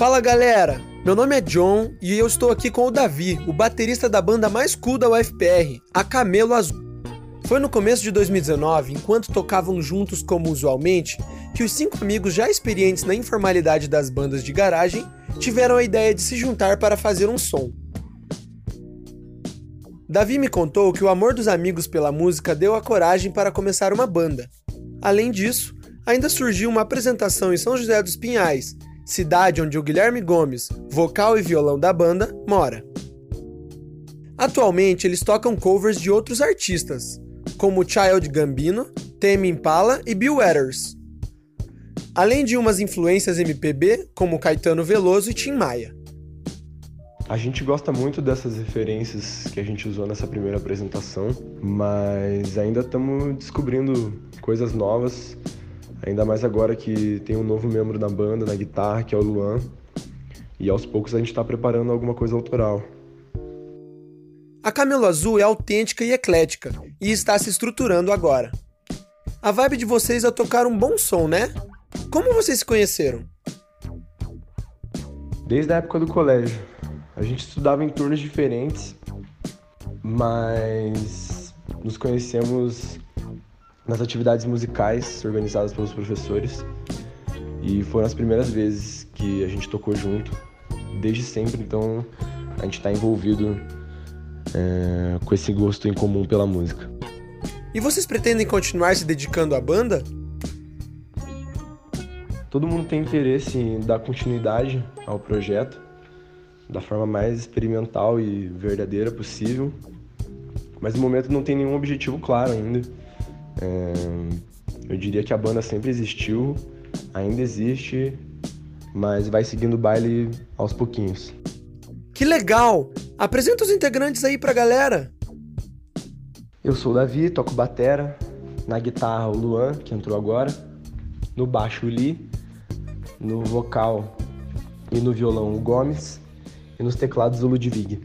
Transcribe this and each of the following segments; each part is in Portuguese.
Fala galera, meu nome é John e eu estou aqui com o Davi, o baterista da banda mais cool da UFPR, a Camelo Azul. Foi no começo de 2019, enquanto tocavam juntos como usualmente, que os cinco amigos já experientes na informalidade das bandas de garagem tiveram a ideia de se juntar para fazer um som. Davi me contou que o amor dos amigos pela música deu a coragem para começar uma banda. Além disso, ainda surgiu uma apresentação em São José dos Pinhais, cidade onde o Guilherme Gomes, vocal e violão da banda, mora. Atualmente eles tocam covers de outros artistas, como Child Gambino, Tame Impala e Bill Withers. Além de umas influências MPB, como Caetano Veloso e Tim Maia. A gente gosta muito dessas referências que a gente usou nessa primeira apresentação, mas ainda estamos descobrindo coisas novas Ainda mais agora que tem um novo membro da banda na guitarra, que é o Luan. E aos poucos a gente está preparando alguma coisa autoral. A Camelo Azul é autêntica e eclética e está se estruturando agora. A vibe de vocês é tocar um bom som, né? Como vocês se conheceram? Desde a época do colégio. A gente estudava em turnos diferentes, mas nos conhecemos nas atividades musicais organizadas pelos professores. E foram as primeiras vezes que a gente tocou junto. Desde sempre, então, a gente está envolvido é, com esse gosto em comum pela música. E vocês pretendem continuar se dedicando à banda? Todo mundo tem interesse em dar continuidade ao projeto da forma mais experimental e verdadeira possível, mas no momento não tem nenhum objetivo claro ainda. Eu diria que a banda sempre existiu, ainda existe, mas vai seguindo o baile aos pouquinhos. Que legal! Apresenta os integrantes aí pra galera. Eu sou o Davi, toco batera, na guitarra o Luan, que entrou agora, no baixo o Lee, no vocal e no violão o Gomes e nos teclados o Ludwig.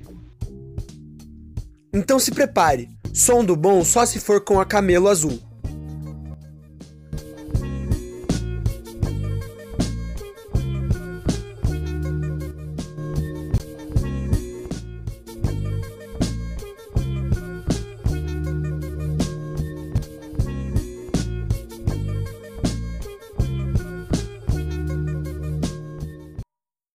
Então se prepare, som do bom só se for com a Camelo Azul.